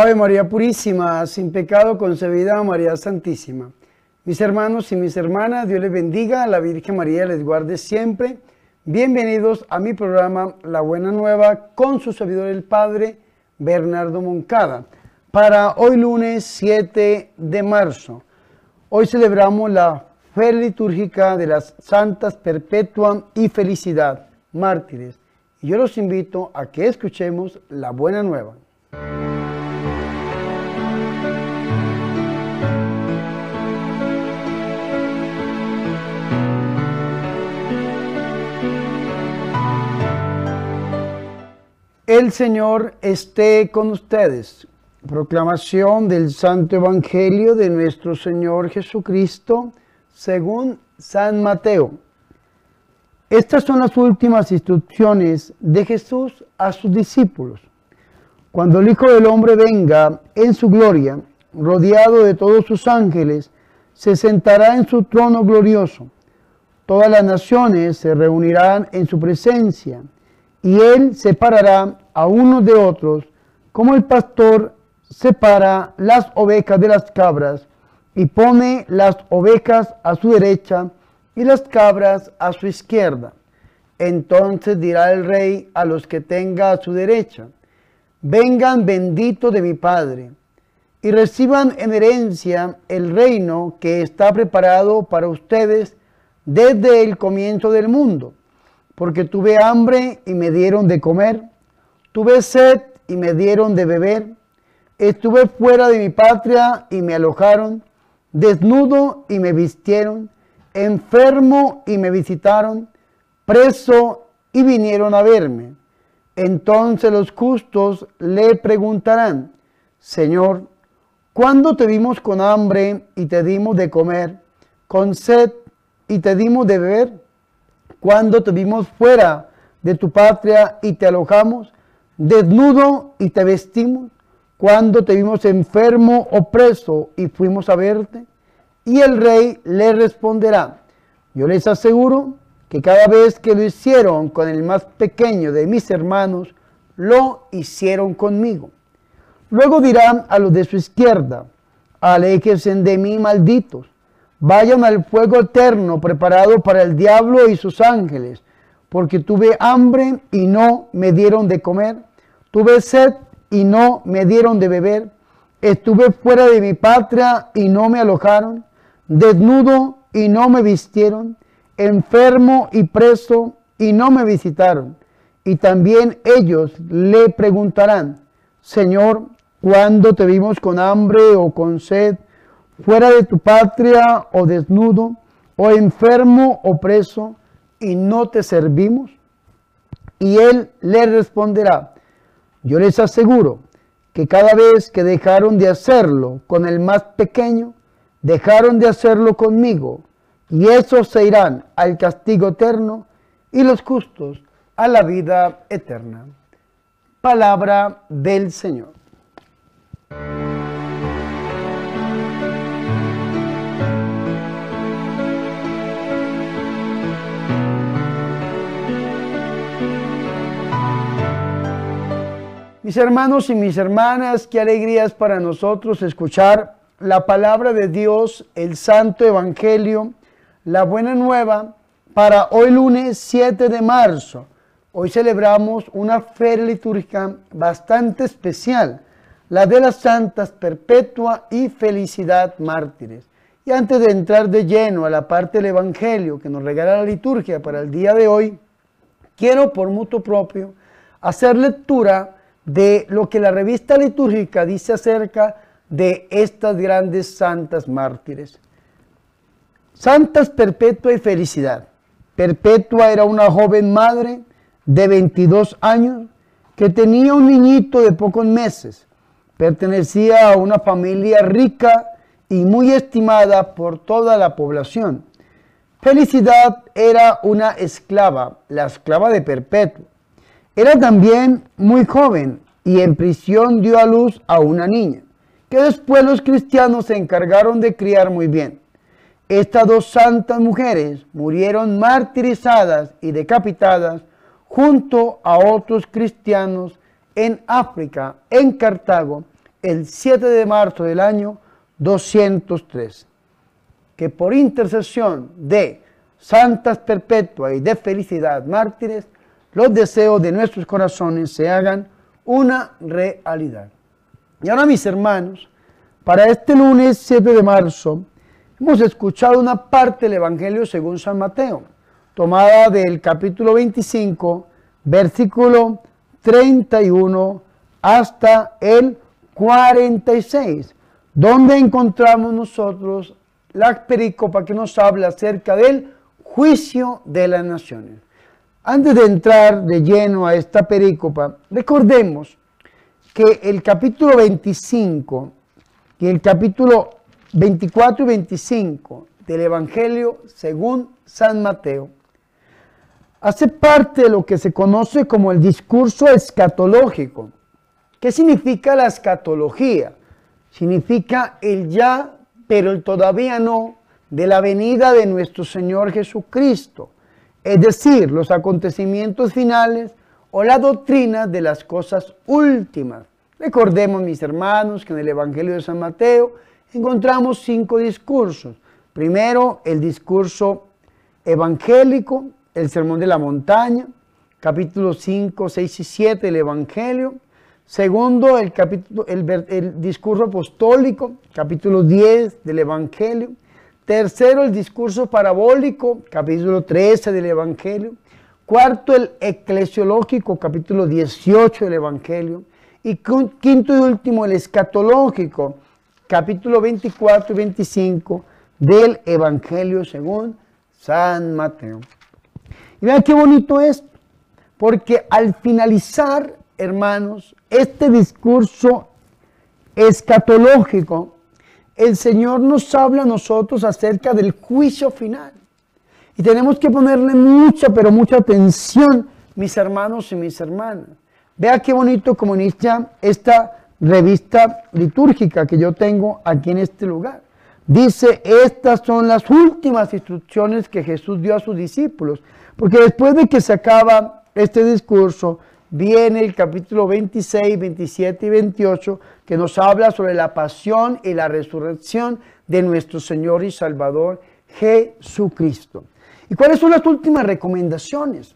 Ave María Purísima, sin pecado concebida María Santísima. Mis hermanos y mis hermanas, Dios les bendiga, la Virgen María les guarde siempre. Bienvenidos a mi programa La Buena Nueva con su servidor el Padre Bernardo Moncada. Para hoy lunes 7 de marzo, hoy celebramos la fe litúrgica de las Santas Perpetua y Felicidad, mártires. Yo los invito a que escuchemos la Buena Nueva. El Señor esté con ustedes. Proclamación del Santo Evangelio de nuestro Señor Jesucristo según San Mateo. Estas son las últimas instrucciones de Jesús a sus discípulos. Cuando el Hijo del Hombre venga en su gloria, rodeado de todos sus ángeles, se sentará en su trono glorioso. Todas las naciones se reunirán en su presencia y él separará a unos de otros, como el pastor separa las ovejas de las cabras, y pone las ovejas a su derecha y las cabras a su izquierda. Entonces dirá el rey a los que tenga a su derecha, vengan benditos de mi Padre, y reciban en herencia el reino que está preparado para ustedes desde el comienzo del mundo porque tuve hambre y me dieron de comer, tuve sed y me dieron de beber, estuve fuera de mi patria y me alojaron, desnudo y me vistieron, enfermo y me visitaron, preso y vinieron a verme. Entonces los justos le preguntarán, Señor, ¿cuándo te vimos con hambre y te dimos de comer, con sed y te dimos de beber? Cuando te vimos fuera de tu patria y te alojamos, desnudo y te vestimos, cuando te vimos enfermo o preso y fuimos a verte. Y el rey le responderá, yo les aseguro que cada vez que lo hicieron con el más pequeño de mis hermanos, lo hicieron conmigo. Luego dirán a los de su izquierda, aléjense de mí malditos Vayan al fuego eterno preparado para el diablo y sus ángeles, porque tuve hambre y no me dieron de comer, tuve sed y no me dieron de beber, estuve fuera de mi patria y no me alojaron, desnudo y no me vistieron, enfermo y preso y no me visitaron. Y también ellos le preguntarán, Señor, ¿cuándo te vimos con hambre o con sed? Fuera de tu patria o desnudo, o enfermo o preso, y no te servimos? Y él le responderá, yo les aseguro que cada vez que dejaron de hacerlo con el más pequeño, dejaron de hacerlo conmigo, y esos se irán al castigo eterno y los justos a la vida eterna. Palabra del Señor. Mis hermanos y mis hermanas, qué alegría es para nosotros escuchar la palabra de Dios, el Santo Evangelio, la buena nueva para hoy lunes 7 de marzo. Hoy celebramos una feria litúrgica bastante especial, la de las Santas Perpetua y Felicidad Mártires. Y antes de entrar de lleno a la parte del Evangelio que nos regala la liturgia para el día de hoy, quiero por mutuo propio hacer lectura de lo que la revista litúrgica dice acerca de estas grandes santas mártires. Santas Perpetua y Felicidad. Perpetua era una joven madre de 22 años que tenía un niñito de pocos meses. Pertenecía a una familia rica y muy estimada por toda la población. Felicidad era una esclava, la esclava de Perpetua. Era también muy joven y en prisión dio a luz a una niña, que después los cristianos se encargaron de criar muy bien. Estas dos santas mujeres murieron martirizadas y decapitadas junto a otros cristianos en África, en Cartago, el 7 de marzo del año 203. Que por intercesión de santas perpetuas y de felicidad mártires, los deseos de nuestros corazones se hagan una realidad. Y ahora mis hermanos, para este lunes 7 de marzo, hemos escuchado una parte del Evangelio según San Mateo, tomada del capítulo 25, versículo 31 hasta el 46, donde encontramos nosotros la pericopa que nos habla acerca del juicio de las naciones. Antes de entrar de lleno a esta pericopa, recordemos que el capítulo 25 y el capítulo 24 y 25 del Evangelio según San Mateo hace parte de lo que se conoce como el discurso escatológico. ¿Qué significa la escatología? Significa el ya, pero el todavía no, de la venida de nuestro Señor Jesucristo. Es decir, los acontecimientos finales o la doctrina de las cosas últimas. Recordemos, mis hermanos, que en el Evangelio de San Mateo encontramos cinco discursos. Primero, el discurso evangélico, el Sermón de la Montaña, capítulos 5, 6 y 7 del Evangelio. Segundo, el, capítulo, el, discurso apostólico, capítulo 10 del Evangelio. Tercero, el discurso parabólico, capítulo 13 del Evangelio. Cuarto, el eclesiológico, capítulo 18 del Evangelio. Y quinto y último, el escatológico, capítulo 24 y 25 del Evangelio según San Mateo. Y vean qué bonito es, porque al finalizar, hermanos, este discurso escatológico, el Señor nos habla a nosotros acerca del juicio final. Y tenemos que ponerle mucha, pero mucha atención, mis hermanos y mis hermanas. Vea qué bonito como inicia esta revista litúrgica que yo tengo aquí en este lugar. Dice, estas son las últimas instrucciones que Jesús dio a sus discípulos. Porque después de que se acaba este discurso, viene el capítulo 26, 27 y 28, que nos habla sobre la pasión y la resurrección de nuestro Señor y Salvador Jesucristo. ¿Y cuáles son las últimas recomendaciones?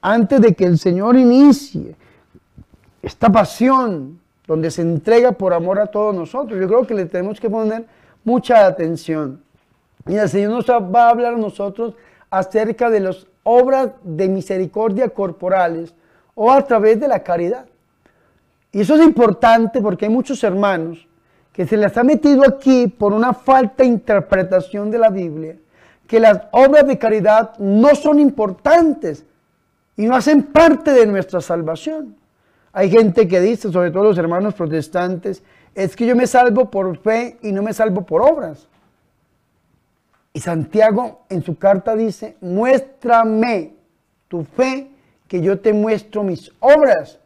Antes de que el Señor inicie esta pasión donde se entrega por amor a todos nosotros, yo creo que le tenemos que poner mucha atención. Y el Señor nos va a hablar a nosotros acerca de las obras de misericordia corporales o a través de la caridad. Y eso es importante porque hay muchos hermanos que se les ha metido aquí por una falta de interpretación de la Biblia, que las obras de caridad no son importantes y no hacen parte de nuestra salvación. Hay gente que dice, sobre todo los hermanos protestantes, es que yo me salvo por fe y no me salvo por obras. Y Santiago en su carta dice, muéstrame tu fe, que yo te muestro mis obras.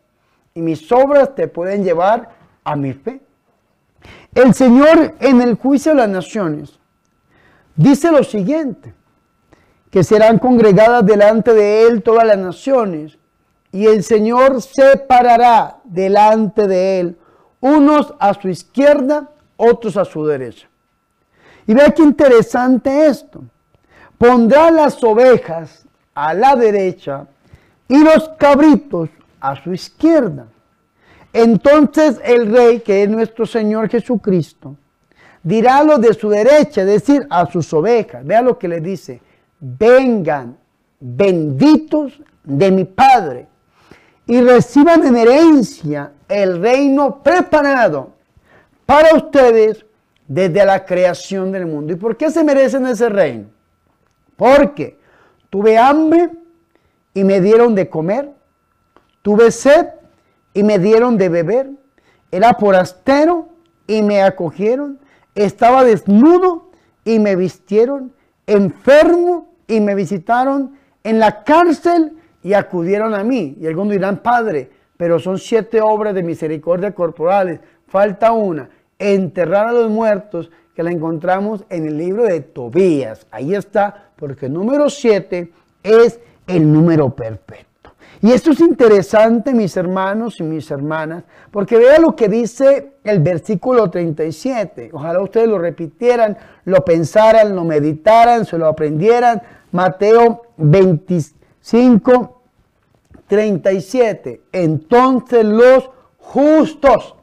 Y mis obras te pueden llevar a mi fe. El Señor en el juicio de las naciones dice lo siguiente, que serán congregadas delante de Él todas las naciones, y el Señor separará delante de Él unos a su izquierda, otros a su derecha. Y vea qué interesante esto. Pondrá las ovejas a la derecha y los cabritos a su izquierda. Entonces el rey, que es nuestro Señor Jesucristo, dirá lo de su derecha, es decir, a sus ovejas. Vea lo que le dice. Vengan, benditos de mi Padre, y reciban en herencia el reino preparado para ustedes desde la creación del mundo. ¿Y por qué se merecen ese reino? Porque tuve hambre y me dieron de comer, tuve sed y me dieron de beber, era forastero y me acogieron, estaba desnudo y me vistieron, enfermo y me visitaron, en la cárcel y acudieron a mí. Y algunos dirán, Padre, pero son siete obras de misericordia corporales, falta una enterrar a los muertos, que la encontramos en el libro de Tobías. Ahí está, porque el número 7 es el número perfecto. Y esto es interesante, mis hermanos y mis hermanas, porque vea lo que dice el versículo 37. Ojalá ustedes lo repitieran, lo pensaran, lo meditaran, se lo aprendieran. Mateo 25, 37. Entonces los justos,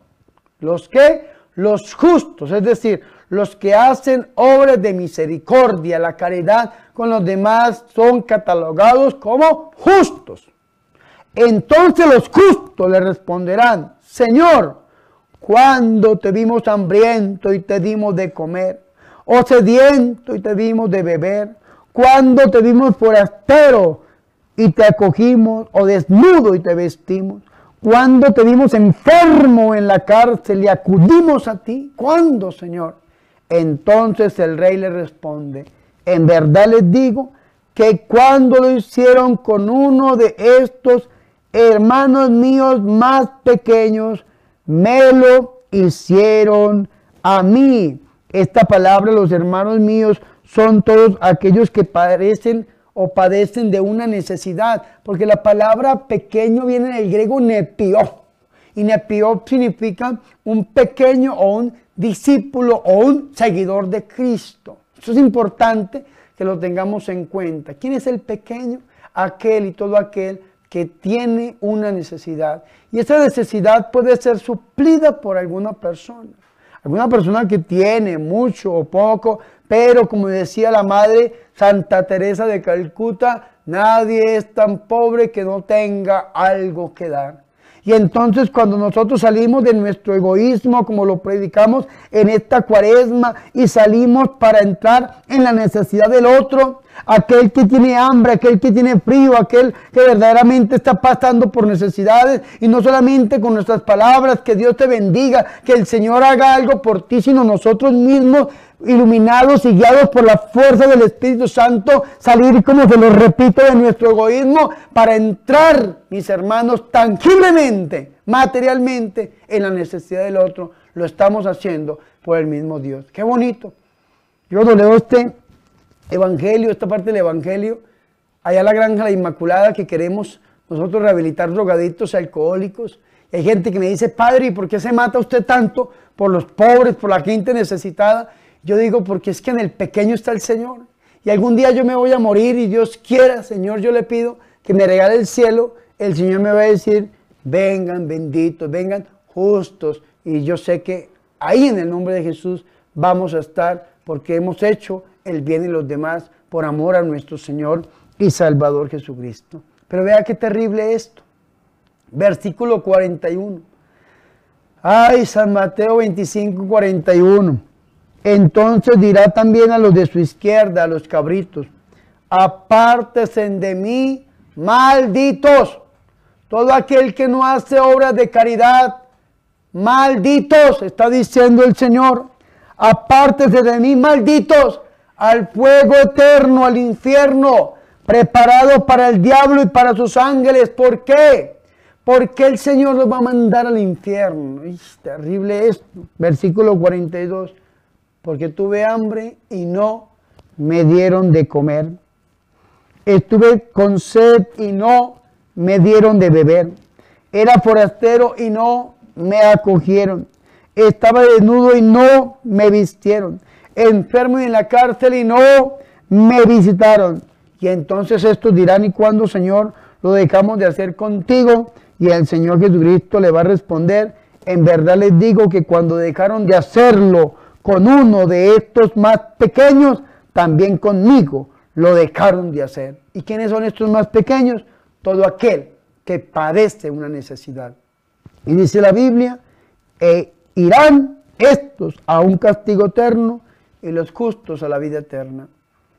¿los qué? Los justos, es decir, los que hacen obras de misericordia, la caridad con los demás, son catalogados como justos. Entonces los justos le responderán, Señor, cuando te vimos hambriento y te dimos de comer, o sediento y te dimos de beber, cuando te vimos forastero y te acogimos, o desnudo y te vestimos, cuando te vimos enfermo en la cárcel y acudimos a ti, ¿cuándo, Señor? Entonces el rey le responde, en verdad les digo que cuando lo hicieron con uno de estos hermanos míos más pequeños, me lo hicieron a mí. Esta palabra, los hermanos míos, son todos aquellos que padecen o padecen de una necesidad, porque la palabra pequeño viene del griego nepio, y nepio significa un pequeño o un discípulo o un seguidor de Cristo. Eso es importante que lo tengamos en cuenta. ¿Quién es el pequeño? Aquel y todo aquel que tiene una necesidad. Y esa necesidad puede ser suplida por alguna persona. Alguna persona que tiene mucho o poco, pero como decía la madre Santa Teresa de Calcuta, nadie es tan pobre que no tenga algo que dar. Y entonces cuando nosotros salimos de nuestro egoísmo, como lo predicamos en esta cuaresma, y salimos para entrar en la necesidad del otro, aquel que tiene hambre, aquel que tiene frío, aquel que verdaderamente está pasando por necesidades, y no solamente con nuestras palabras, que Dios te bendiga, que el Señor haga algo por ti, sino nosotros mismos iluminados y guiados por la fuerza del Espíritu Santo, salir, como se lo repito, de nuestro egoísmo para entrar, mis hermanos, tangiblemente, materialmente, en la necesidad del otro. Lo estamos haciendo por el mismo Dios. Qué bonito. Yo lo leo este evangelio, esta parte del evangelio, allá la granja La Inmaculada que queremos nosotros rehabilitar drogadictos, alcohólicos. hay gente que me dice, padre, ¿y por qué se mata usted tanto por los pobres, por la gente necesitada? Yo digo, porque es que en el pequeño está el Señor. Y algún día yo me voy a morir y Dios quiera, Señor, yo le pido que me regale el cielo. El Señor me va a decir, vengan benditos, vengan justos. Y yo sé que ahí en el nombre de Jesús vamos a estar porque hemos hecho el bien en los demás por amor a nuestro Señor y Salvador Jesucristo. Pero vea qué terrible esto. Versículo 41. Ay, San Mateo 25, 41. Entonces dirá también a los de su izquierda, a los cabritos, apártese de mí, malditos. Todo aquel que no hace obras de caridad, malditos, está diciendo el Señor. Apártese de mí, malditos, al fuego eterno, al infierno, preparado para el diablo y para sus ángeles. ¿Por qué? Porque el Señor los va a mandar al infierno. Es terrible esto. Versículo 42 porque tuve hambre y no me dieron de comer. Estuve con sed y no me dieron de beber. Era forastero y no me acogieron. Estaba desnudo y no me vistieron. Enfermo y en la cárcel y no me visitaron. Y entonces estos dirán, ¿y cuándo, Señor, lo dejamos de hacer contigo? Y el Señor Jesucristo le va a responder, en verdad les digo que cuando dejaron de hacerlo con uno de estos más pequeños, también conmigo lo dejaron de hacer. ¿Y quiénes son estos más pequeños? Todo aquel que padece una necesidad. Y dice la Biblia, e irán estos a un castigo eterno y los justos a la vida eterna.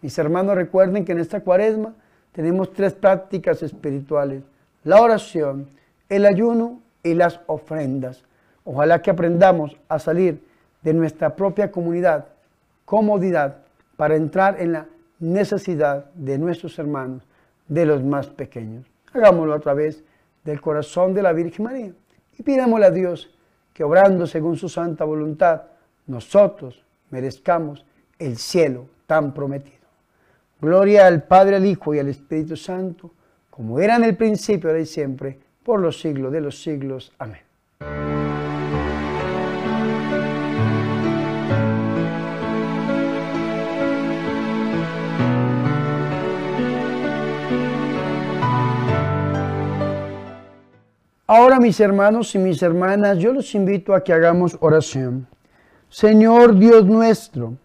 Mis hermanos, recuerden que en esta cuaresma tenemos tres prácticas espirituales, la oración, el ayuno y las ofrendas. Ojalá que aprendamos a salir de nuestra propia comunidad, comodidad, para entrar en la necesidad de nuestros hermanos, de los más pequeños. Hagámoslo a través del corazón de la Virgen María y pidámosle a Dios que obrando según su santa voluntad, nosotros merezcamos el cielo tan prometido. Gloria al Padre, al Hijo y al Espíritu Santo, como era en el principio, ahora y siempre, por los siglos de los siglos. Amén. Ahora mis hermanos y mis hermanas, yo los invito a que hagamos oración. Señor Dios nuestro,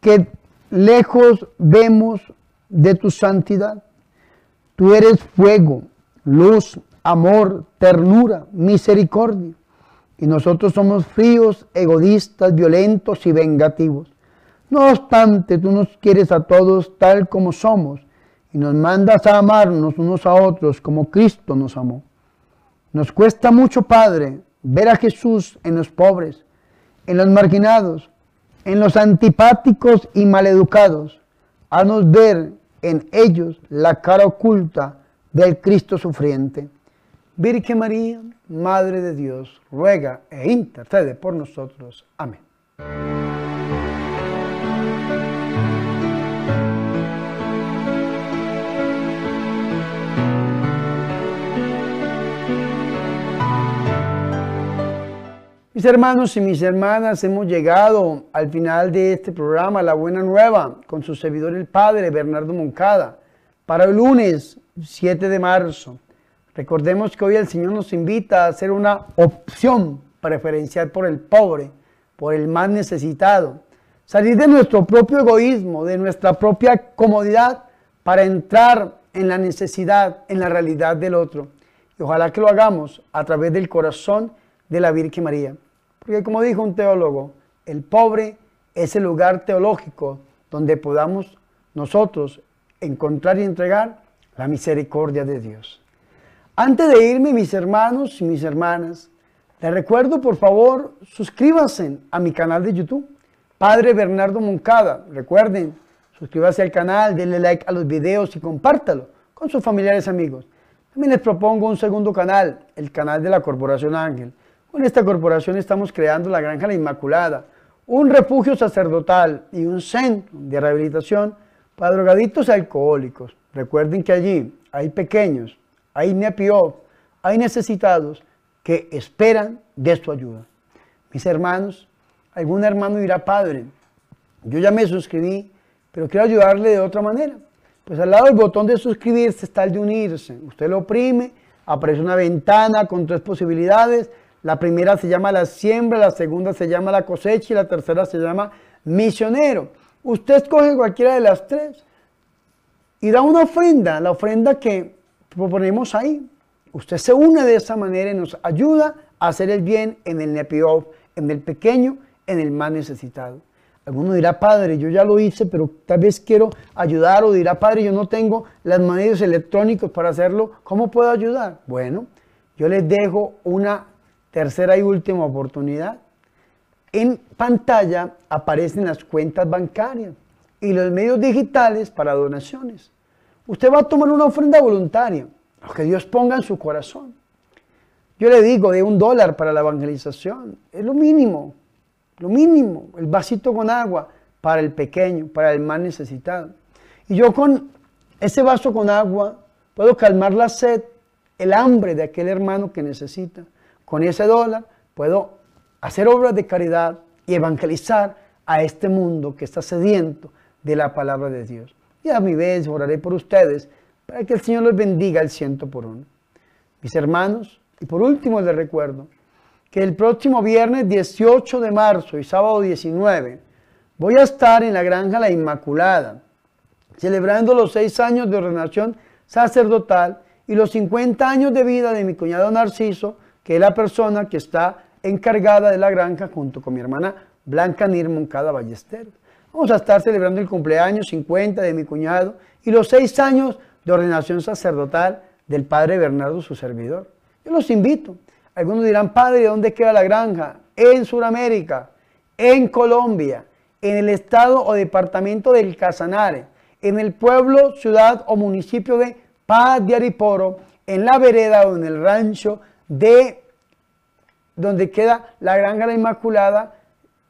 que lejos vemos de tu santidad. Tú eres fuego, luz, amor, ternura, misericordia. Y nosotros somos fríos, egoístas, violentos y vengativos. No obstante, tú nos quieres a todos tal como somos y nos mandas a amarnos unos a otros como Cristo nos amó. Nos cuesta mucho, Padre, ver a Jesús en los pobres, en los marginados, en los antipáticos y maleducados. Haznos ver en ellos la cara oculta del Cristo sufriente. Virgen María, Madre de Dios, ruega e intercede por nosotros. Amén. Mis hermanos y mis hermanas, hemos llegado al final de este programa, La Buena Nueva, con su servidor el Padre Bernardo Moncada, para el lunes 7 de marzo. Recordemos que hoy el Señor nos invita a hacer una opción preferencial por el pobre, por el más necesitado. Salir de nuestro propio egoísmo, de nuestra propia comodidad, para entrar en la necesidad, en la realidad del otro. Y ojalá que lo hagamos a través del corazón de la Virgen María. Porque como dijo un teólogo, el pobre es el lugar teológico donde podamos nosotros encontrar y entregar la misericordia de Dios. Antes de irme, mis hermanos y mis hermanas, les recuerdo, por favor, suscríbanse a mi canal de YouTube, Padre Bernardo Moncada. Recuerden, suscríbanse al canal, denle like a los videos y compártalo con sus familiares y amigos. También les propongo un segundo canal, el canal de la Corporación Ángel con esta corporación estamos creando la Granja La Inmaculada, un refugio sacerdotal y un centro de rehabilitación para drogadictos alcohólicos. Recuerden que allí hay pequeños, hay nepios, hay necesitados que esperan de su ayuda. Mis hermanos, algún hermano dirá, Padre, yo ya me suscribí, pero quiero ayudarle de otra manera. Pues al lado del botón de suscribirse está el de unirse. Usted lo oprime, aparece una ventana con tres posibilidades la primera se llama la siembra, la segunda se llama la cosecha y la tercera se llama misionero. Usted escoge cualquiera de las tres y da una ofrenda, la ofrenda que proponemos ahí. Usted se une de esa manera y nos ayuda a hacer el bien en el Nepiov, en el pequeño, en el más necesitado. Alguno dirá, padre, yo ya lo hice, pero tal vez quiero ayudar, o dirá, padre, yo no tengo las medios electrónicos para hacerlo, ¿cómo puedo ayudar? Bueno, yo les dejo una Tercera y última oportunidad. En pantalla aparecen las cuentas bancarias y los medios digitales para donaciones. Usted va a tomar una ofrenda voluntaria, lo que Dios ponga en su corazón. Yo le digo de un dólar para la evangelización, es lo mínimo, lo mínimo, el vasito con agua para el pequeño, para el más necesitado. Y yo con ese vaso con agua puedo calmar la sed, el hambre de aquel hermano que necesita con ese dólar puedo hacer obras de caridad y evangelizar a este mundo que está sediento de la palabra de Dios. Y a mi vez oraré por ustedes para que el Señor los bendiga el ciento por uno. Mis hermanos, y por último les recuerdo que el próximo viernes 18 de marzo y sábado 19 voy a estar en la Granja La Inmaculada, celebrando los seis años de ordenación sacerdotal y los 50 años de vida de mi cuñado Narciso, que es la persona que está encargada de la granja junto con mi hermana Blanca Nir Moncada Ballester. Vamos a estar celebrando el cumpleaños 50 de mi cuñado y los seis años de ordenación sacerdotal del padre Bernardo, su servidor. Yo los invito. Algunos dirán, padre, ¿de dónde queda la granja? En Sudamérica, en Colombia, en el estado o departamento del Casanare, en el pueblo, ciudad o municipio de Paz de Ariporo, en la vereda o en el rancho de donde queda la Granja La Inmaculada.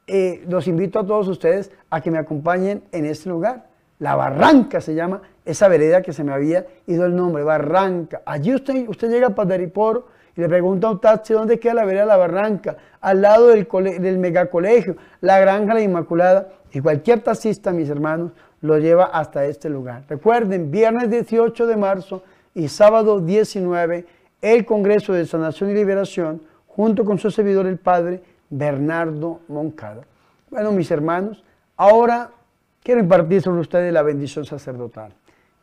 Eh, los invito a todos ustedes a que me acompañen en este lugar. La Barranca se llama esa vereda que se me había ido el nombre, Barranca. Allí usted, usted llega a Padariporo y le pregunta a un taxi dónde queda la vereda La Barranca, al lado del, del megacolegio, la Granja La Inmaculada. Y cualquier taxista, mis hermanos, lo lleva hasta este lugar. Recuerden, viernes 18 de marzo y sábado 19, el Congreso de Sanación y Liberación, junto con su servidor, el Padre Bernardo Moncada. Bueno, mis hermanos, ahora quiero impartir sobre ustedes la bendición sacerdotal.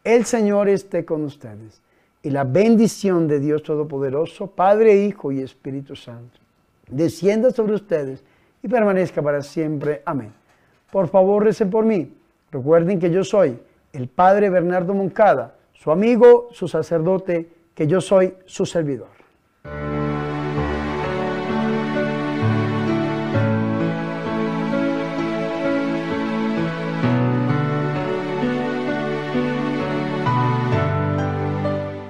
El Señor esté con ustedes y la bendición de Dios Todopoderoso, Padre, Hijo y Espíritu Santo, descienda sobre ustedes y permanezca para siempre. Amén. Por favor, recen por mí. Recuerden que yo soy el Padre Bernardo Moncada, su amigo, su sacerdote, que yo soy su servidor.